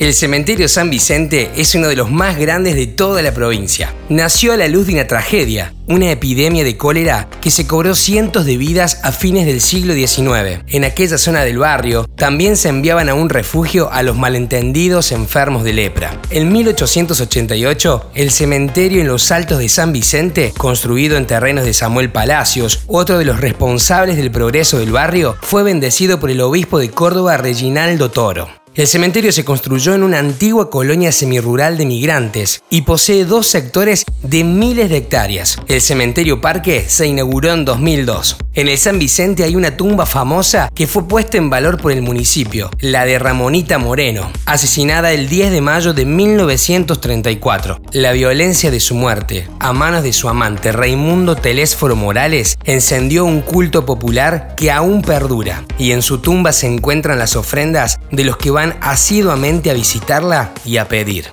El cementerio San Vicente es uno de los más grandes de toda la provincia. Nació a la luz de una tragedia, una epidemia de cólera que se cobró cientos de vidas a fines del siglo XIX. En aquella zona del barrio también se enviaban a un refugio a los malentendidos enfermos de lepra. En 1888, el cementerio en los Altos de San Vicente, construido en terrenos de Samuel Palacios, otro de los responsables del progreso del barrio, fue bendecido por el obispo de Córdoba Reginaldo Toro. El cementerio se construyó en una antigua colonia semirural de migrantes y posee dos sectores de miles de hectáreas. El cementerio Parque se inauguró en 2002. En el San Vicente hay una tumba famosa que fue puesta en valor por el municipio, la de Ramonita Moreno, asesinada el 10 de mayo de 1934. La violencia de su muerte, a manos de su amante Raimundo Telésforo Morales, encendió un culto popular que aún perdura, y en su tumba se encuentran las ofrendas de los que van asiduamente a visitarla y a pedir.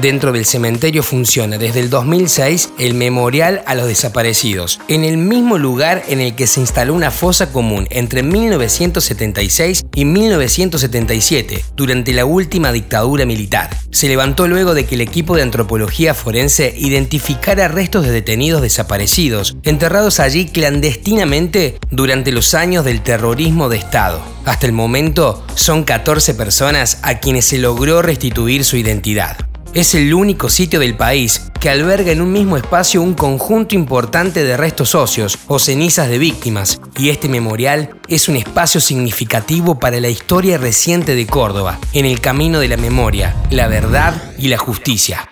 Dentro del cementerio funciona desde el 2006 el Memorial a los Desaparecidos, en el mismo lugar en el que se instaló una fosa común entre 1976 y 1977, durante la última dictadura militar. Se levantó luego de que el equipo de antropología forense identificara restos de detenidos desaparecidos, enterrados allí clandestinamente durante los años del terrorismo de Estado. Hasta el momento son 14 personas a quienes se logró restituir su identidad. Es el único sitio del país que alberga en un mismo espacio un conjunto importante de restos óseos o cenizas de víctimas, y este memorial es un espacio significativo para la historia reciente de Córdoba, en el camino de la memoria, la verdad y la justicia.